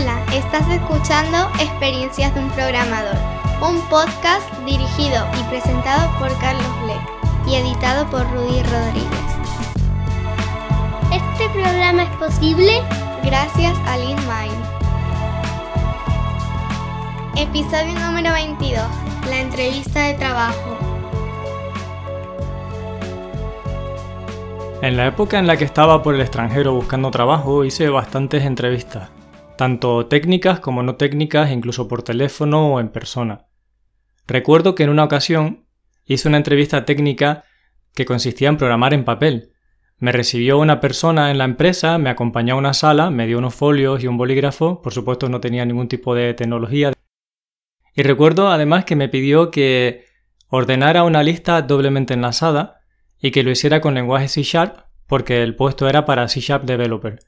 Hola, estás escuchando Experiencias de un Programador, un podcast dirigido y presentado por Carlos Bleck y editado por Rudy Rodríguez. Este programa es posible gracias a LeanMind. Episodio número 22, la entrevista de trabajo. En la época en la que estaba por el extranjero buscando trabajo hice bastantes entrevistas tanto técnicas como no técnicas, incluso por teléfono o en persona. Recuerdo que en una ocasión hice una entrevista técnica que consistía en programar en papel. Me recibió una persona en la empresa, me acompañó a una sala, me dio unos folios y un bolígrafo, por supuesto no tenía ningún tipo de tecnología. Y recuerdo además que me pidió que ordenara una lista doblemente enlazada y que lo hiciera con lenguaje C Sharp porque el puesto era para C Sharp Developer.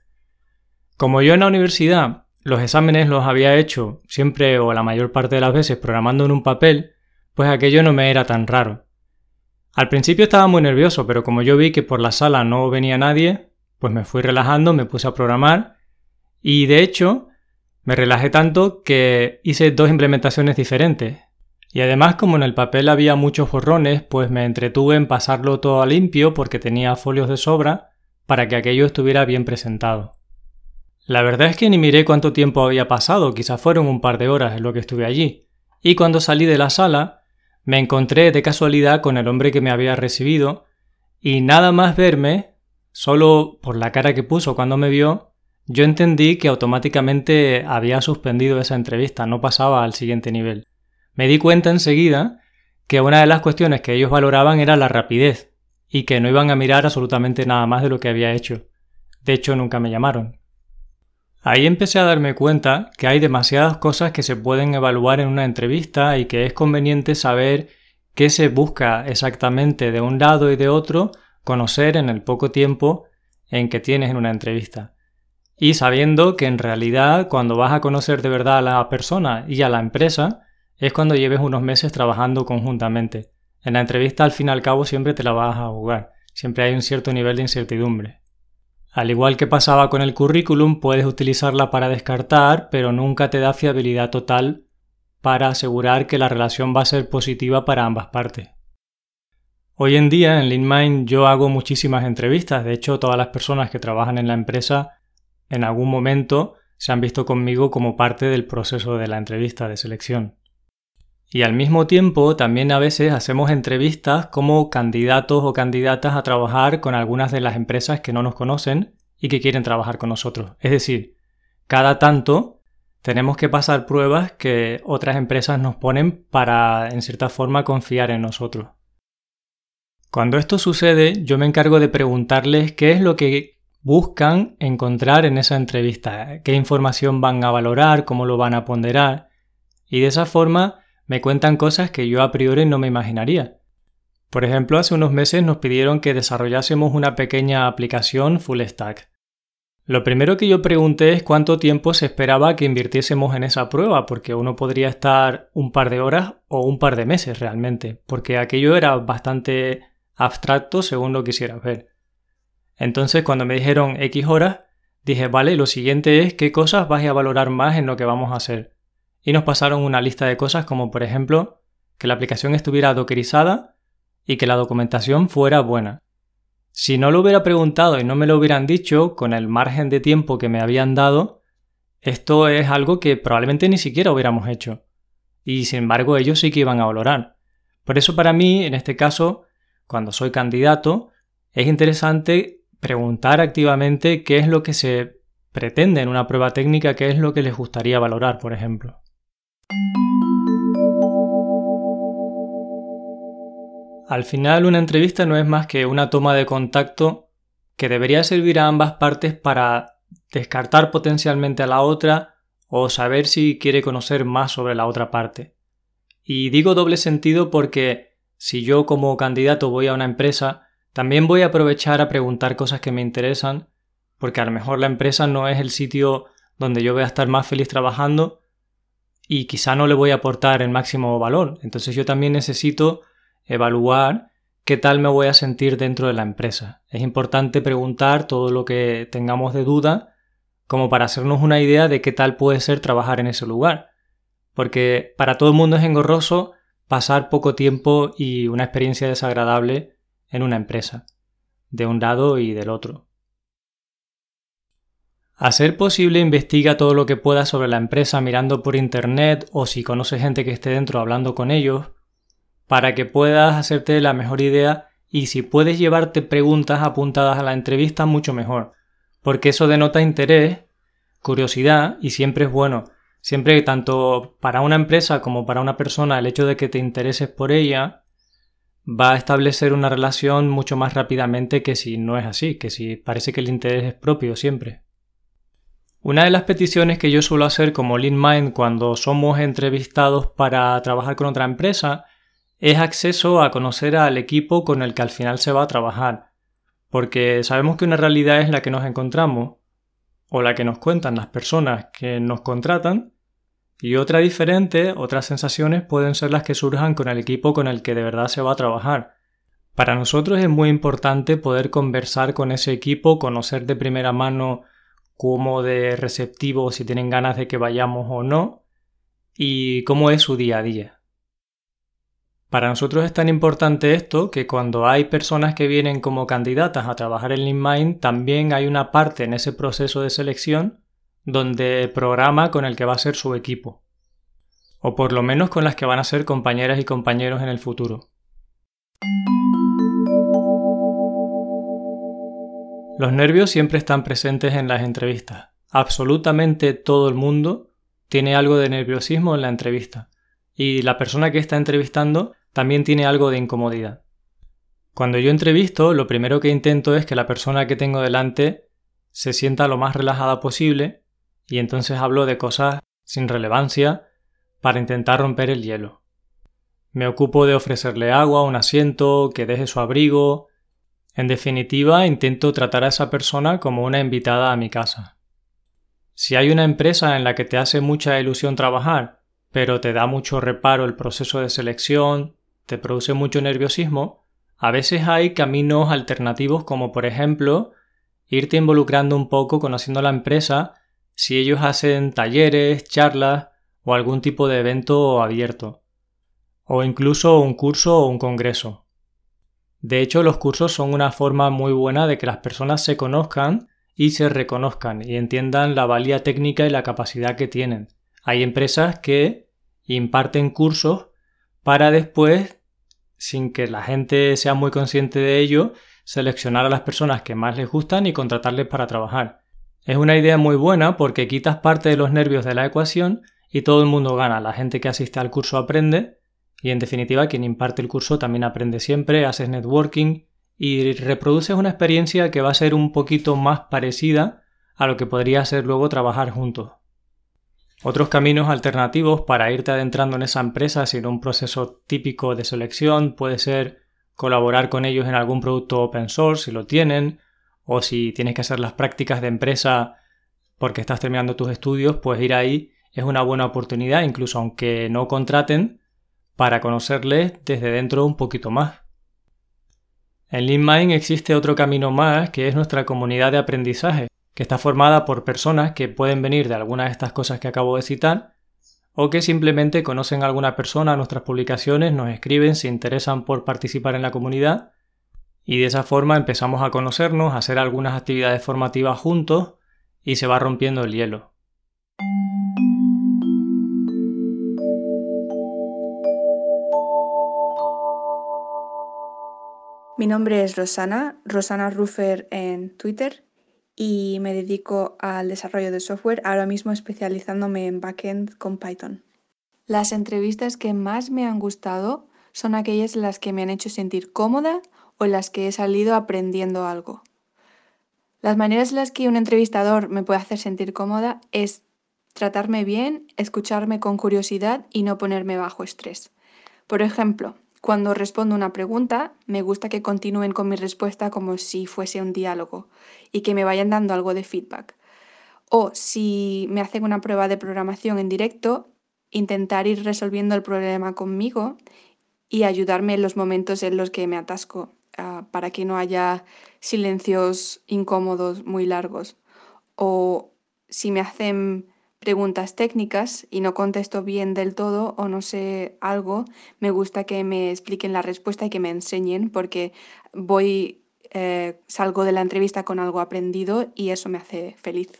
Como yo en la universidad los exámenes los había hecho siempre o la mayor parte de las veces programando en un papel, pues aquello no me era tan raro. Al principio estaba muy nervioso, pero como yo vi que por la sala no venía nadie, pues me fui relajando, me puse a programar y de hecho me relajé tanto que hice dos implementaciones diferentes. Y además como en el papel había muchos borrones, pues me entretuve en pasarlo todo a limpio porque tenía folios de sobra para que aquello estuviera bien presentado. La verdad es que ni miré cuánto tiempo había pasado, quizás fueron un par de horas en lo que estuve allí. Y cuando salí de la sala, me encontré de casualidad con el hombre que me había recibido, y nada más verme, solo por la cara que puso cuando me vio, yo entendí que automáticamente había suspendido esa entrevista, no pasaba al siguiente nivel. Me di cuenta enseguida que una de las cuestiones que ellos valoraban era la rapidez, y que no iban a mirar absolutamente nada más de lo que había hecho. De hecho, nunca me llamaron. Ahí empecé a darme cuenta que hay demasiadas cosas que se pueden evaluar en una entrevista y que es conveniente saber qué se busca exactamente de un lado y de otro, conocer en el poco tiempo en que tienes en una entrevista. Y sabiendo que en realidad cuando vas a conocer de verdad a la persona y a la empresa es cuando lleves unos meses trabajando conjuntamente. En la entrevista al fin y al cabo siempre te la vas a jugar, siempre hay un cierto nivel de incertidumbre. Al igual que pasaba con el currículum, puedes utilizarla para descartar, pero nunca te da fiabilidad total para asegurar que la relación va a ser positiva para ambas partes. Hoy en día en LeanMind yo hago muchísimas entrevistas, de hecho todas las personas que trabajan en la empresa en algún momento se han visto conmigo como parte del proceso de la entrevista de selección. Y al mismo tiempo también a veces hacemos entrevistas como candidatos o candidatas a trabajar con algunas de las empresas que no nos conocen y que quieren trabajar con nosotros. Es decir, cada tanto tenemos que pasar pruebas que otras empresas nos ponen para, en cierta forma, confiar en nosotros. Cuando esto sucede, yo me encargo de preguntarles qué es lo que buscan encontrar en esa entrevista, qué información van a valorar, cómo lo van a ponderar, y de esa forma me cuentan cosas que yo a priori no me imaginaría. Por ejemplo, hace unos meses nos pidieron que desarrollásemos una pequeña aplicación full stack. Lo primero que yo pregunté es cuánto tiempo se esperaba que invirtiésemos en esa prueba, porque uno podría estar un par de horas o un par de meses realmente, porque aquello era bastante abstracto según lo quisieras ver. Entonces, cuando me dijeron X horas, dije, vale, lo siguiente es qué cosas vais a valorar más en lo que vamos a hacer y nos pasaron una lista de cosas como por ejemplo que la aplicación estuviera dockerizada y que la documentación fuera buena. Si no lo hubiera preguntado y no me lo hubieran dicho con el margen de tiempo que me habían dado, esto es algo que probablemente ni siquiera hubiéramos hecho. Y sin embargo ellos sí que iban a valorar. Por eso para mí, en este caso, cuando soy candidato, es interesante preguntar activamente qué es lo que se pretende en una prueba técnica, qué es lo que les gustaría valorar, por ejemplo. Al final una entrevista no es más que una toma de contacto que debería servir a ambas partes para descartar potencialmente a la otra o saber si quiere conocer más sobre la otra parte. Y digo doble sentido porque si yo como candidato voy a una empresa, también voy a aprovechar a preguntar cosas que me interesan, porque a lo mejor la empresa no es el sitio donde yo voy a estar más feliz trabajando, y quizá no le voy a aportar el máximo valor. Entonces yo también necesito evaluar qué tal me voy a sentir dentro de la empresa. Es importante preguntar todo lo que tengamos de duda como para hacernos una idea de qué tal puede ser trabajar en ese lugar. Porque para todo el mundo es engorroso pasar poco tiempo y una experiencia desagradable en una empresa, de un lado y del otro. A ser posible, investiga todo lo que puedas sobre la empresa mirando por internet o si conoces gente que esté dentro hablando con ellos, para que puedas hacerte la mejor idea y si puedes llevarte preguntas apuntadas a la entrevista, mucho mejor, porque eso denota interés, curiosidad y siempre es bueno. Siempre, tanto para una empresa como para una persona, el hecho de que te intereses por ella va a establecer una relación mucho más rápidamente que si no es así, que si parece que el interés es propio siempre. Una de las peticiones que yo suelo hacer como Lean Mind cuando somos entrevistados para trabajar con otra empresa es acceso a conocer al equipo con el que al final se va a trabajar, porque sabemos que una realidad es la que nos encontramos o la que nos cuentan las personas que nos contratan y otra diferente, otras sensaciones pueden ser las que surjan con el equipo con el que de verdad se va a trabajar. Para nosotros es muy importante poder conversar con ese equipo, conocer de primera mano cómo de receptivo si tienen ganas de que vayamos o no y cómo es su día a día. Para nosotros es tan importante esto que cuando hay personas que vienen como candidatas a trabajar en LeanMind, también hay una parte en ese proceso de selección donde programa con el que va a ser su equipo, o por lo menos con las que van a ser compañeras y compañeros en el futuro. Los nervios siempre están presentes en las entrevistas. Absolutamente todo el mundo tiene algo de nerviosismo en la entrevista. Y la persona que está entrevistando también tiene algo de incomodidad. Cuando yo entrevisto, lo primero que intento es que la persona que tengo delante se sienta lo más relajada posible y entonces hablo de cosas sin relevancia para intentar romper el hielo. Me ocupo de ofrecerle agua, un asiento, que deje su abrigo, en definitiva, intento tratar a esa persona como una invitada a mi casa. Si hay una empresa en la que te hace mucha ilusión trabajar, pero te da mucho reparo el proceso de selección, te produce mucho nerviosismo, a veces hay caminos alternativos como por ejemplo irte involucrando un poco conociendo la empresa si ellos hacen talleres, charlas o algún tipo de evento abierto, o incluso un curso o un congreso. De hecho, los cursos son una forma muy buena de que las personas se conozcan y se reconozcan y entiendan la valía técnica y la capacidad que tienen. Hay empresas que imparten cursos para después, sin que la gente sea muy consciente de ello, seleccionar a las personas que más les gustan y contratarles para trabajar. Es una idea muy buena porque quitas parte de los nervios de la ecuación y todo el mundo gana. La gente que asiste al curso aprende y en definitiva, quien imparte el curso también aprende siempre, haces networking y reproduces una experiencia que va a ser un poquito más parecida a lo que podría ser luego trabajar juntos. Otros caminos alternativos para irte adentrando en esa empresa sin un proceso típico de selección puede ser colaborar con ellos en algún producto open source si lo tienen, o si tienes que hacer las prácticas de empresa porque estás terminando tus estudios, pues ir ahí es una buena oportunidad, incluso aunque no contraten, para conocerles desde dentro un poquito más. En LeanMind existe otro camino más que es nuestra comunidad de aprendizaje, que está formada por personas que pueden venir de alguna de estas cosas que acabo de citar o que simplemente conocen a alguna persona, nuestras publicaciones, nos escriben, se interesan por participar en la comunidad y de esa forma empezamos a conocernos, a hacer algunas actividades formativas juntos y se va rompiendo el hielo. Mi nombre es Rosana, Rosana Ruffer en Twitter y me dedico al desarrollo de software, ahora mismo especializándome en backend con Python. Las entrevistas que más me han gustado son aquellas en las que me han hecho sentir cómoda o en las que he salido aprendiendo algo. Las maneras en las que un entrevistador me puede hacer sentir cómoda es tratarme bien, escucharme con curiosidad y no ponerme bajo estrés. Por ejemplo, cuando respondo una pregunta, me gusta que continúen con mi respuesta como si fuese un diálogo y que me vayan dando algo de feedback. O si me hacen una prueba de programación en directo, intentar ir resolviendo el problema conmigo y ayudarme en los momentos en los que me atasco ah, para que no haya silencios incómodos muy largos. O si me hacen preguntas técnicas y no contesto bien del todo o no sé algo, me gusta que me expliquen la respuesta y que me enseñen porque voy, eh, salgo de la entrevista con algo aprendido y eso me hace feliz.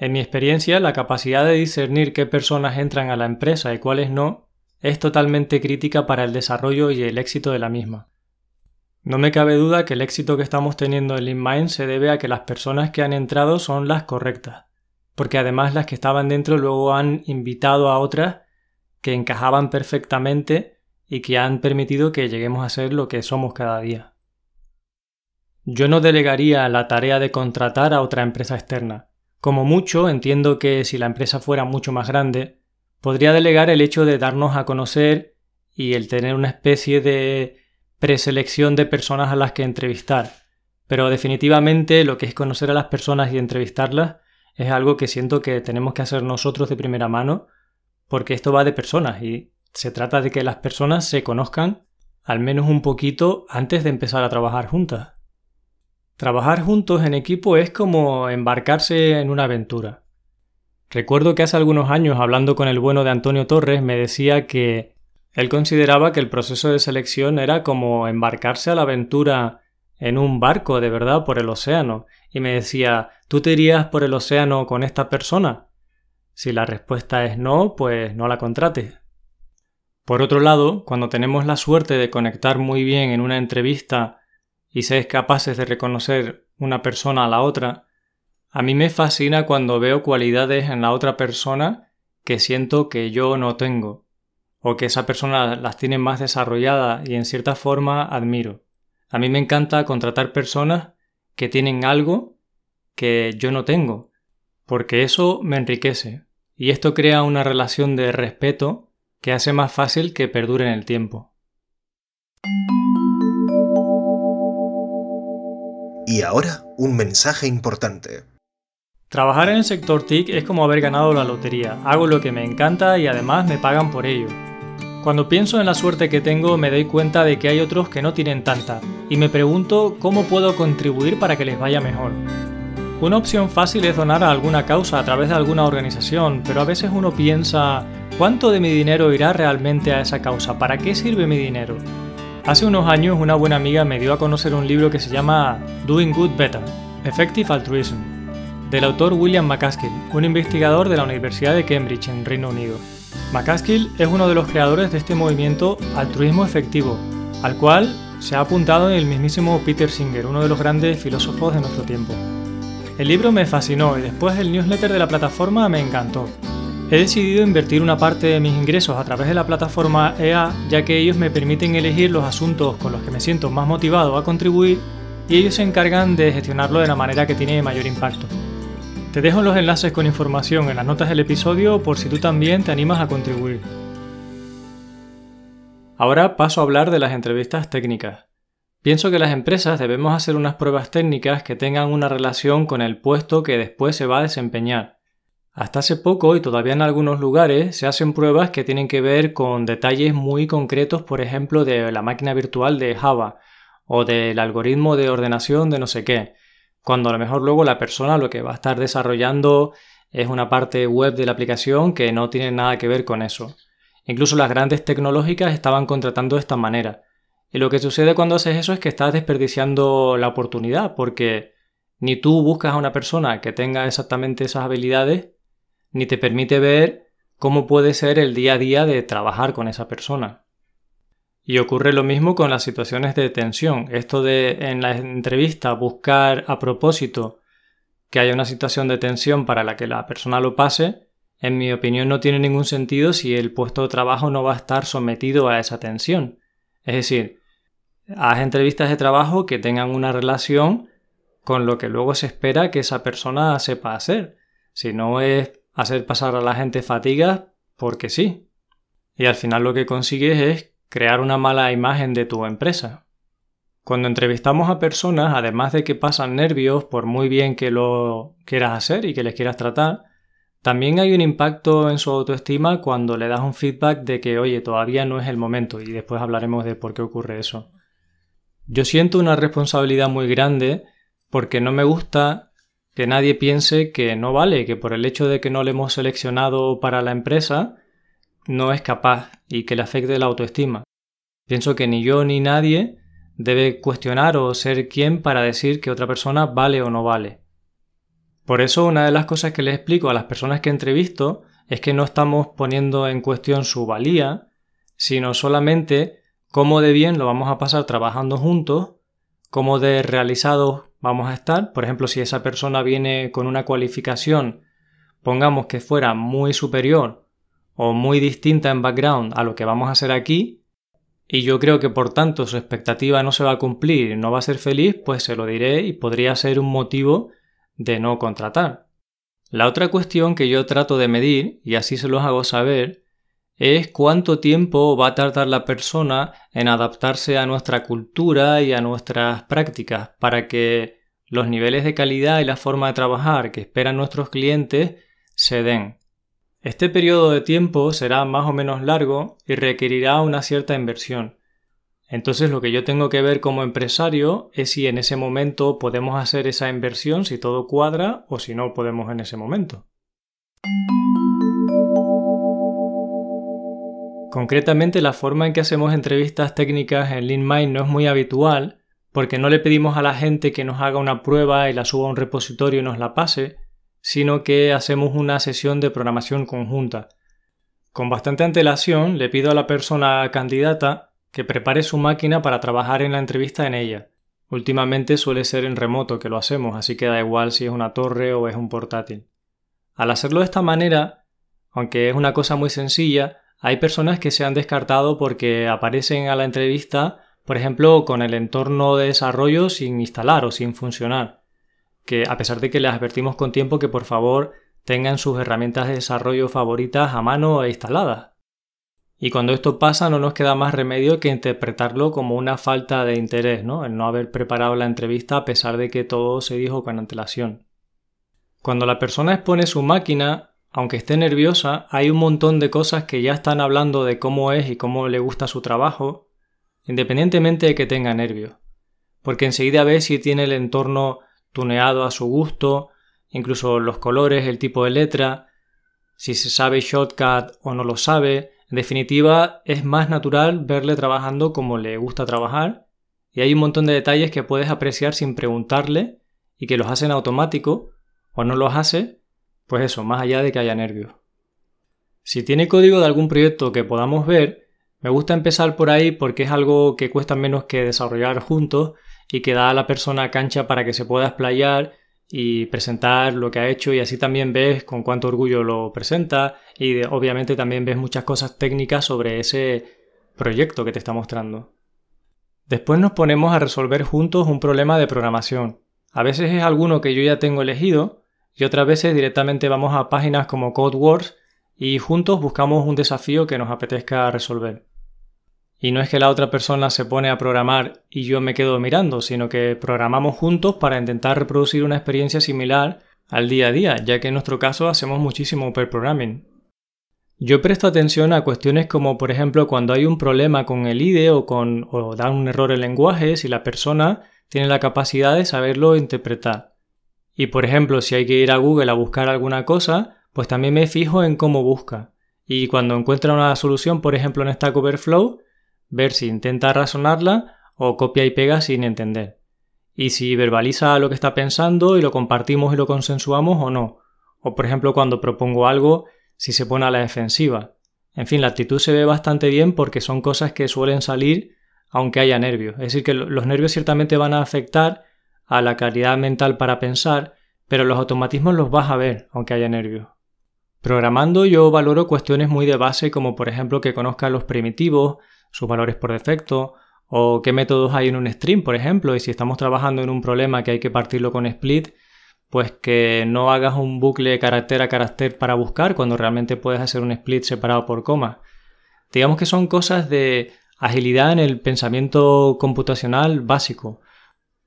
En mi experiencia, la capacidad de discernir qué personas entran a la empresa y cuáles no es totalmente crítica para el desarrollo y el éxito de la misma. No me cabe duda que el éxito que estamos teniendo en LeanMind se debe a que las personas que han entrado son las correctas, porque además las que estaban dentro luego han invitado a otras que encajaban perfectamente y que han permitido que lleguemos a ser lo que somos cada día. Yo no delegaría la tarea de contratar a otra empresa externa. Como mucho, entiendo que si la empresa fuera mucho más grande, podría delegar el hecho de darnos a conocer y el tener una especie de preselección de personas a las que entrevistar. Pero definitivamente lo que es conocer a las personas y entrevistarlas es algo que siento que tenemos que hacer nosotros de primera mano, porque esto va de personas y se trata de que las personas se conozcan al menos un poquito antes de empezar a trabajar juntas. Trabajar juntos en equipo es como embarcarse en una aventura. Recuerdo que hace algunos años, hablando con el bueno de Antonio Torres, me decía que él consideraba que el proceso de selección era como embarcarse a la aventura en un barco de verdad por el océano, y me decía, ¿tú te irías por el océano con esta persona? Si la respuesta es no, pues no la contrates. Por otro lado, cuando tenemos la suerte de conectar muy bien en una entrevista y seis capaces de reconocer una persona a la otra, a mí me fascina cuando veo cualidades en la otra persona que siento que yo no tengo o que esa persona las tiene más desarrolladas y en cierta forma admiro. A mí me encanta contratar personas que tienen algo que yo no tengo, porque eso me enriquece y esto crea una relación de respeto que hace más fácil que perdure en el tiempo. Y ahora un mensaje importante. Trabajar en el sector TIC es como haber ganado la lotería. Hago lo que me encanta y además me pagan por ello. Cuando pienso en la suerte que tengo me doy cuenta de que hay otros que no tienen tanta, y me pregunto cómo puedo contribuir para que les vaya mejor. Una opción fácil es donar a alguna causa a través de alguna organización, pero a veces uno piensa, ¿cuánto de mi dinero irá realmente a esa causa? ¿Para qué sirve mi dinero? Hace unos años una buena amiga me dio a conocer un libro que se llama Doing Good Better, Effective Altruism, del autor William McCaskill, un investigador de la Universidad de Cambridge en Reino Unido. McCaskill es uno de los creadores de este movimiento altruismo efectivo, al cual se ha apuntado el mismísimo Peter Singer, uno de los grandes filósofos de nuestro tiempo. El libro me fascinó y después el newsletter de la plataforma me encantó. He decidido invertir una parte de mis ingresos a través de la plataforma EA ya que ellos me permiten elegir los asuntos con los que me siento más motivado a contribuir y ellos se encargan de gestionarlo de la manera que tiene mayor impacto. Te dejo los enlaces con información en las notas del episodio por si tú también te animas a contribuir. Ahora paso a hablar de las entrevistas técnicas. Pienso que las empresas debemos hacer unas pruebas técnicas que tengan una relación con el puesto que después se va a desempeñar. Hasta hace poco y todavía en algunos lugares se hacen pruebas que tienen que ver con detalles muy concretos, por ejemplo, de la máquina virtual de Java o del algoritmo de ordenación de no sé qué cuando a lo mejor luego la persona lo que va a estar desarrollando es una parte web de la aplicación que no tiene nada que ver con eso. Incluso las grandes tecnológicas estaban contratando de esta manera. Y lo que sucede cuando haces eso es que estás desperdiciando la oportunidad, porque ni tú buscas a una persona que tenga exactamente esas habilidades, ni te permite ver cómo puede ser el día a día de trabajar con esa persona. Y ocurre lo mismo con las situaciones de tensión. Esto de en la entrevista buscar a propósito que haya una situación de tensión para la que la persona lo pase, en mi opinión no tiene ningún sentido si el puesto de trabajo no va a estar sometido a esa tensión. Es decir, haz entrevistas de trabajo que tengan una relación con lo que luego se espera que esa persona sepa hacer. Si no es hacer pasar a la gente fatiga porque sí. Y al final lo que consigues es crear una mala imagen de tu empresa. Cuando entrevistamos a personas, además de que pasan nervios por muy bien que lo quieras hacer y que les quieras tratar, también hay un impacto en su autoestima cuando le das un feedback de que, oye, todavía no es el momento y después hablaremos de por qué ocurre eso. Yo siento una responsabilidad muy grande porque no me gusta que nadie piense que no vale, que por el hecho de que no le hemos seleccionado para la empresa, no es capaz y que le afecte la autoestima. Pienso que ni yo ni nadie debe cuestionar o ser quien para decir que otra persona vale o no vale. Por eso una de las cosas que les explico a las personas que entrevisto es que no estamos poniendo en cuestión su valía, sino solamente cómo de bien lo vamos a pasar trabajando juntos, cómo de realizados vamos a estar. Por ejemplo, si esa persona viene con una cualificación, pongamos que fuera muy superior o muy distinta en background a lo que vamos a hacer aquí, y yo creo que por tanto su expectativa no se va a cumplir no va a ser feliz, pues se lo diré y podría ser un motivo de no contratar. La otra cuestión que yo trato de medir, y así se los hago saber, es cuánto tiempo va a tardar la persona en adaptarse a nuestra cultura y a nuestras prácticas para que los niveles de calidad y la forma de trabajar que esperan nuestros clientes se den. Este periodo de tiempo será más o menos largo y requerirá una cierta inversión. Entonces lo que yo tengo que ver como empresario es si en ese momento podemos hacer esa inversión, si todo cuadra o si no podemos en ese momento. Concretamente la forma en que hacemos entrevistas técnicas en LeanMind no es muy habitual porque no le pedimos a la gente que nos haga una prueba y la suba a un repositorio y nos la pase, sino que hacemos una sesión de programación conjunta. Con bastante antelación le pido a la persona candidata que prepare su máquina para trabajar en la entrevista en ella. Últimamente suele ser en remoto que lo hacemos, así que da igual si es una torre o es un portátil. Al hacerlo de esta manera, aunque es una cosa muy sencilla, hay personas que se han descartado porque aparecen a la entrevista, por ejemplo, con el entorno de desarrollo sin instalar o sin funcionar que a pesar de que les advertimos con tiempo que por favor tengan sus herramientas de desarrollo favoritas a mano e instaladas. Y cuando esto pasa no nos queda más remedio que interpretarlo como una falta de interés, ¿no? El no haber preparado la entrevista a pesar de que todo se dijo con antelación. Cuando la persona expone su máquina, aunque esté nerviosa, hay un montón de cosas que ya están hablando de cómo es y cómo le gusta su trabajo, independientemente de que tenga nervios. Porque enseguida ve si tiene el entorno tuneado a su gusto, incluso los colores, el tipo de letra, si se sabe shortcut o no lo sabe. En definitiva, es más natural verle trabajando como le gusta trabajar y hay un montón de detalles que puedes apreciar sin preguntarle y que los hacen automático o no los hace, pues eso, más allá de que haya nervios. Si tiene código de algún proyecto que podamos ver, me gusta empezar por ahí porque es algo que cuesta menos que desarrollar juntos y que da a la persona cancha para que se pueda explayar y presentar lo que ha hecho y así también ves con cuánto orgullo lo presenta y obviamente también ves muchas cosas técnicas sobre ese proyecto que te está mostrando. Después nos ponemos a resolver juntos un problema de programación. A veces es alguno que yo ya tengo elegido y otras veces directamente vamos a páginas como CodeWars y juntos buscamos un desafío que nos apetezca resolver. Y no es que la otra persona se pone a programar y yo me quedo mirando, sino que programamos juntos para intentar reproducir una experiencia similar al día a día, ya que en nuestro caso hacemos muchísimo per programming. Yo presto atención a cuestiones como, por ejemplo, cuando hay un problema con el IDE o, con, o da un error el lenguaje, si la persona tiene la capacidad de saberlo interpretar. Y, por ejemplo, si hay que ir a Google a buscar alguna cosa, pues también me fijo en cómo busca. Y cuando encuentra una solución, por ejemplo, en Stack Overflow, ver si intenta razonarla o copia y pega sin entender. Y si verbaliza lo que está pensando y lo compartimos y lo consensuamos o no. O por ejemplo cuando propongo algo, si se pone a la defensiva. En fin, la actitud se ve bastante bien porque son cosas que suelen salir aunque haya nervios. Es decir, que los nervios ciertamente van a afectar a la calidad mental para pensar, pero los automatismos los vas a ver aunque haya nervios. Programando yo valoro cuestiones muy de base como por ejemplo que conozca los primitivos, sus valores por defecto, o qué métodos hay en un stream, por ejemplo, y si estamos trabajando en un problema que hay que partirlo con split, pues que no hagas un bucle carácter a carácter para buscar cuando realmente puedes hacer un split separado por coma. Digamos que son cosas de agilidad en el pensamiento computacional básico.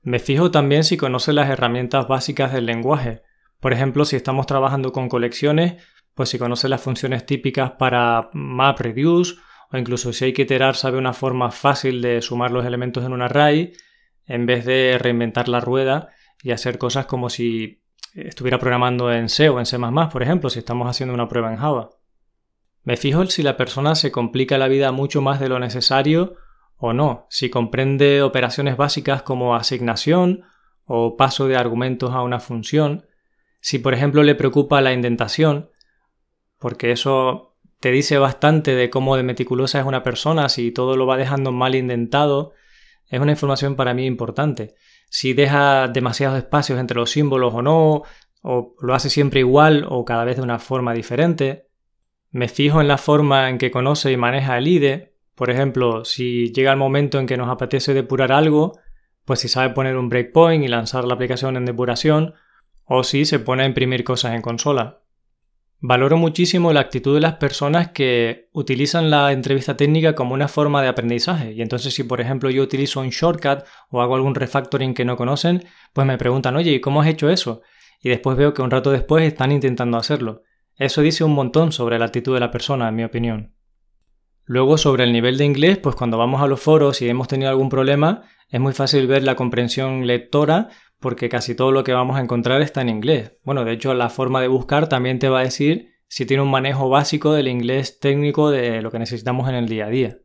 Me fijo también si conoce las herramientas básicas del lenguaje. Por ejemplo, si estamos trabajando con colecciones, pues si conoce las funciones típicas para MapReduce o incluso si hay que iterar sabe una forma fácil de sumar los elementos en un array en vez de reinventar la rueda y hacer cosas como si estuviera programando en C o en C++, por ejemplo, si estamos haciendo una prueba en Java. Me fijo si la persona se complica la vida mucho más de lo necesario o no, si comprende operaciones básicas como asignación o paso de argumentos a una función, si por ejemplo le preocupa la indentación, porque eso te dice bastante de cómo de meticulosa es una persona, si todo lo va dejando mal indentado, es una información para mí importante. Si deja demasiados espacios entre los símbolos o no, o lo hace siempre igual o cada vez de una forma diferente. Me fijo en la forma en que conoce y maneja el IDE. Por ejemplo, si llega el momento en que nos apetece depurar algo, pues si sabe poner un breakpoint y lanzar la aplicación en depuración, o si se pone a imprimir cosas en consola. Valoro muchísimo la actitud de las personas que utilizan la entrevista técnica como una forma de aprendizaje. Y entonces si por ejemplo yo utilizo un shortcut o hago algún refactoring que no conocen, pues me preguntan, oye, ¿y cómo has hecho eso? Y después veo que un rato después están intentando hacerlo. Eso dice un montón sobre la actitud de la persona, en mi opinión. Luego sobre el nivel de inglés, pues cuando vamos a los foros y hemos tenido algún problema, es muy fácil ver la comprensión lectora porque casi todo lo que vamos a encontrar está en inglés. Bueno, de hecho la forma de buscar también te va a decir si tiene un manejo básico del inglés técnico de lo que necesitamos en el día a día.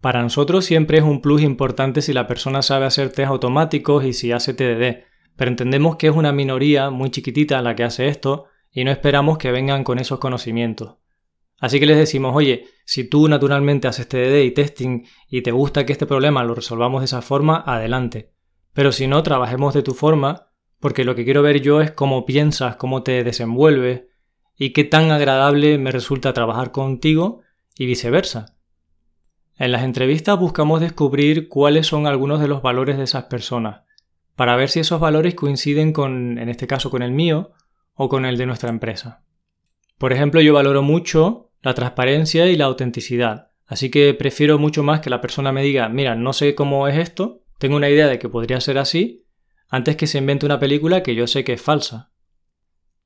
Para nosotros siempre es un plus importante si la persona sabe hacer test automáticos y si hace TDD, pero entendemos que es una minoría muy chiquitita la que hace esto y no esperamos que vengan con esos conocimientos. Así que les decimos, oye, si tú naturalmente haces TDD y testing y te gusta que este problema lo resolvamos de esa forma, adelante. Pero si no, trabajemos de tu forma, porque lo que quiero ver yo es cómo piensas, cómo te desenvuelves y qué tan agradable me resulta trabajar contigo y viceversa. En las entrevistas buscamos descubrir cuáles son algunos de los valores de esas personas, para ver si esos valores coinciden con, en este caso, con el mío o con el de nuestra empresa. Por ejemplo, yo valoro mucho la transparencia y la autenticidad, así que prefiero mucho más que la persona me diga, mira, no sé cómo es esto, tengo una idea de que podría ser así, antes que se invente una película que yo sé que es falsa.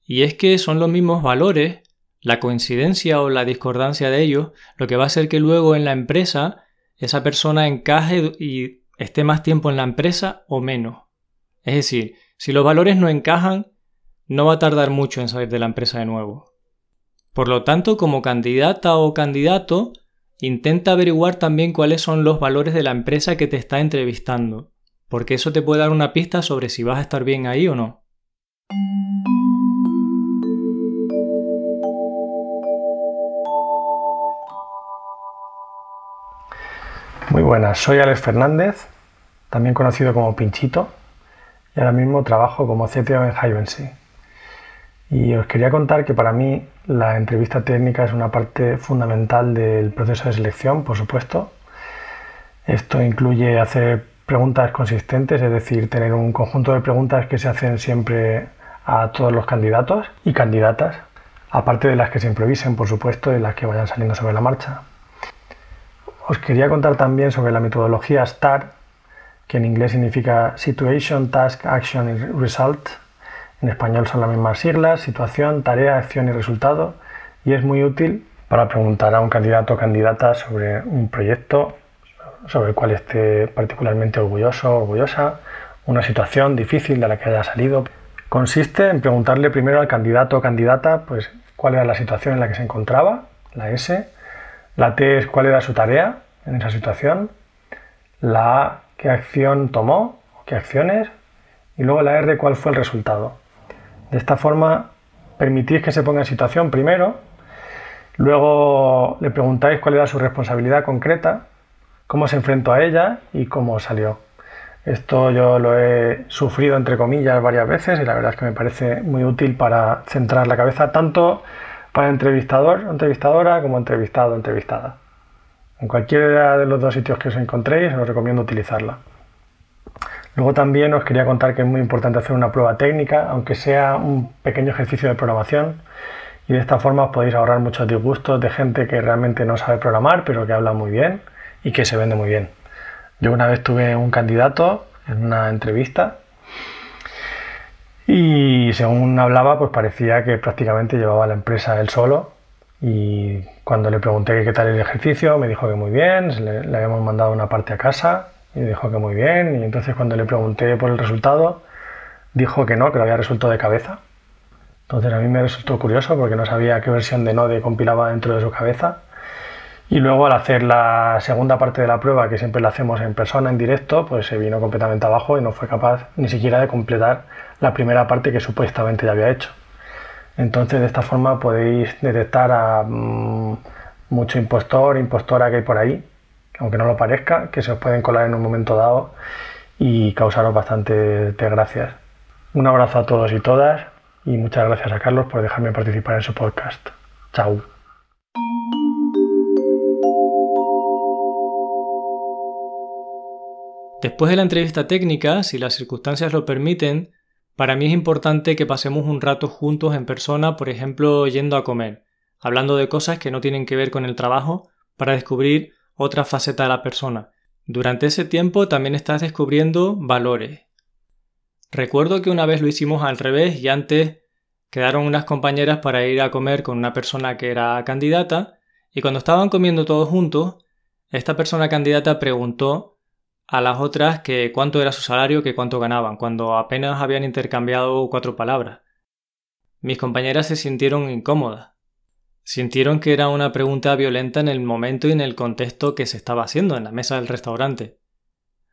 Y es que son los mismos valores, la coincidencia o la discordancia de ellos, lo que va a hacer que luego en la empresa esa persona encaje y esté más tiempo en la empresa o menos. Es decir, si los valores no encajan, no va a tardar mucho en salir de la empresa de nuevo. Por lo tanto, como candidata o candidato, Intenta averiguar también cuáles son los valores de la empresa que te está entrevistando, porque eso te puede dar una pista sobre si vas a estar bien ahí o no. Muy buenas, soy Alex Fernández, también conocido como Pinchito, y ahora mismo trabajo como CTO en Hivency. Y os quería contar que para mí la entrevista técnica es una parte fundamental del proceso de selección, por supuesto. Esto incluye hacer preguntas consistentes, es decir, tener un conjunto de preguntas que se hacen siempre a todos los candidatos y candidatas, aparte de las que se improvisen, por supuesto, y las que vayan saliendo sobre la marcha. Os quería contar también sobre la metodología STAR, que en inglés significa Situation, Task, Action y Result, en español son las mismas siglas, situación, tarea, acción y resultado, y es muy útil para preguntar a un candidato o candidata sobre un proyecto sobre el cual esté particularmente orgulloso o orgullosa, una situación difícil de la que haya salido. Consiste en preguntarle primero al candidato o candidata pues, cuál era la situación en la que se encontraba, la S, la T es cuál era su tarea en esa situación, la A qué acción tomó, qué acciones, y luego la R cuál fue el resultado. De esta forma permitís que se ponga en situación primero, luego le preguntáis cuál era su responsabilidad concreta, cómo se enfrentó a ella y cómo salió. Esto yo lo he sufrido entre comillas varias veces y la verdad es que me parece muy útil para centrar la cabeza tanto para entrevistador entrevistadora como entrevistado entrevistada. En cualquiera de los dos sitios que os encontréis os recomiendo utilizarla. Luego también os quería contar que es muy importante hacer una prueba técnica, aunque sea un pequeño ejercicio de programación. Y de esta forma os podéis ahorrar muchos disgustos de gente que realmente no sabe programar, pero que habla muy bien y que se vende muy bien. Yo una vez tuve un candidato en una entrevista y según hablaba, pues parecía que prácticamente llevaba la empresa él solo. Y cuando le pregunté qué tal el ejercicio, me dijo que muy bien, le, le habíamos mandado una parte a casa Y dijo que muy bien. Y entonces cuando le pregunté por el resultado, dijo que no, que lo había resuelto de cabeza. Entonces a mí me resultó curioso porque no sabía qué versión de Node compilaba dentro de su cabeza. Y luego al hacer la segunda parte de la prueba, que siempre la hacemos en persona, en directo, pues se vino completamente abajo y no fue capaz ni siquiera de completar la primera parte que supuestamente ya había hecho. Entonces de esta forma podéis detectar a mm, mucho impostor, impostora que hay por ahí, aunque no lo parezca, que se os pueden colar en un momento dado y causaros bastante desgracias. Un abrazo a todos y todas y muchas gracias a Carlos por dejarme participar en su podcast. Chao. Después de la entrevista técnica, si las circunstancias lo permiten, para mí es importante que pasemos un rato juntos en persona, por ejemplo, yendo a comer, hablando de cosas que no tienen que ver con el trabajo, para descubrir otra faceta de la persona. Durante ese tiempo también estás descubriendo valores. Recuerdo que una vez lo hicimos al revés y antes quedaron unas compañeras para ir a comer con una persona que era candidata y cuando estaban comiendo todos juntos, esta persona candidata preguntó a las otras que cuánto era su salario, que cuánto ganaban, cuando apenas habían intercambiado cuatro palabras. Mis compañeras se sintieron incómodas. Sintieron que era una pregunta violenta en el momento y en el contexto que se estaba haciendo en la mesa del restaurante.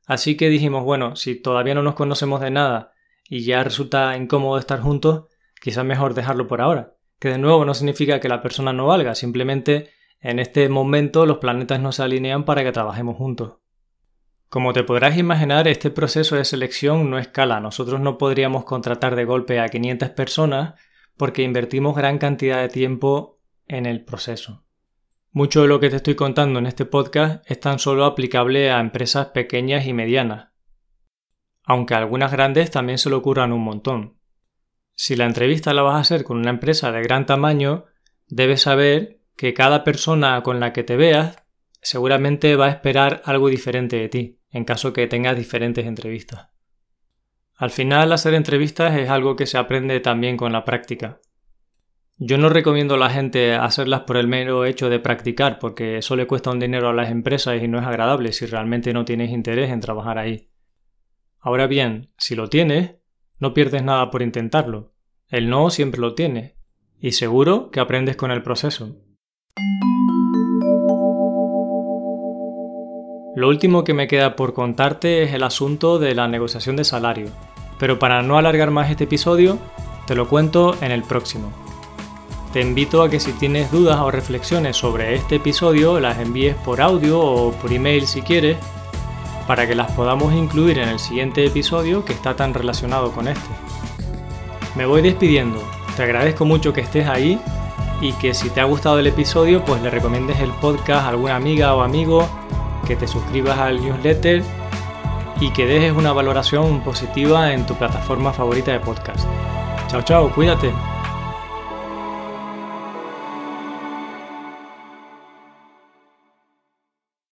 Así que dijimos, bueno, si todavía no nos conocemos de nada y ya resulta incómodo estar juntos, quizás mejor dejarlo por ahora. Que de nuevo no significa que la persona no valga, simplemente en este momento los planetas no se alinean para que trabajemos juntos. Como te podrás imaginar, este proceso de selección no escala. Nosotros no podríamos contratar de golpe a 500 personas porque invertimos gran cantidad de tiempo en el proceso. Mucho de lo que te estoy contando en este podcast es tan solo aplicable a empresas pequeñas y medianas, aunque a algunas grandes también se le ocurran un montón. Si la entrevista la vas a hacer con una empresa de gran tamaño, debes saber que cada persona con la que te veas seguramente va a esperar algo diferente de ti, en caso que tengas diferentes entrevistas. Al final, hacer entrevistas es algo que se aprende también con la práctica. Yo no recomiendo a la gente hacerlas por el mero hecho de practicar, porque eso le cuesta un dinero a las empresas y no es agradable si realmente no tienes interés en trabajar ahí. Ahora bien, si lo tienes, no pierdes nada por intentarlo. El no siempre lo tiene, y seguro que aprendes con el proceso. Lo último que me queda por contarte es el asunto de la negociación de salario, pero para no alargar más este episodio, te lo cuento en el próximo. Te invito a que si tienes dudas o reflexiones sobre este episodio las envíes por audio o por email si quieres, para que las podamos incluir en el siguiente episodio que está tan relacionado con este. Me voy despidiendo, te agradezco mucho que estés ahí y que si te ha gustado el episodio pues le recomiendes el podcast a alguna amiga o amigo que te suscribas al newsletter y que dejes una valoración positiva en tu plataforma favorita de podcast. Chao, chao, cuídate.